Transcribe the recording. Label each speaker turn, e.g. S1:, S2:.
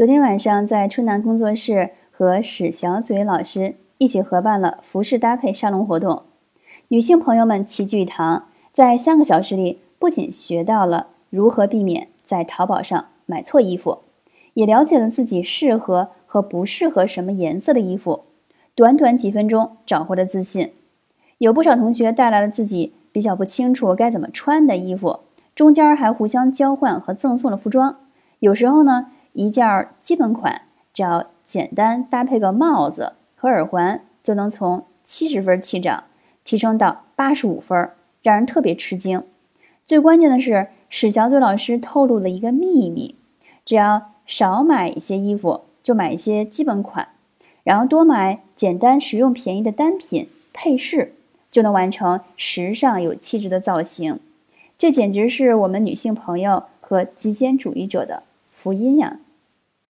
S1: 昨天晚上在春楠工作室和史小嘴老师一起合办了服饰搭配沙龙活动，女性朋友们齐聚一堂，在三个小时里，不仅学到了如何避免在淘宝上买错衣服，也了解了自己适合和不适合什么颜色的衣服，短短几分钟找回了自信。有不少同学带来了自己比较不清楚该怎么穿的衣服，中间还互相交换和赠送了服装，有时候呢。一件基本款，只要简单搭配个帽子和耳环，就能从七十分起涨提升到八十五分，让人特别吃惊。最关键的是，史小嘴老师透露了一个秘密：只要少买一些衣服，就买一些基本款，然后多买简单实用、便宜的单品配饰，就能完成时尚有气质的造型。这简直是我们女性朋友和极简主义者的。福音呀。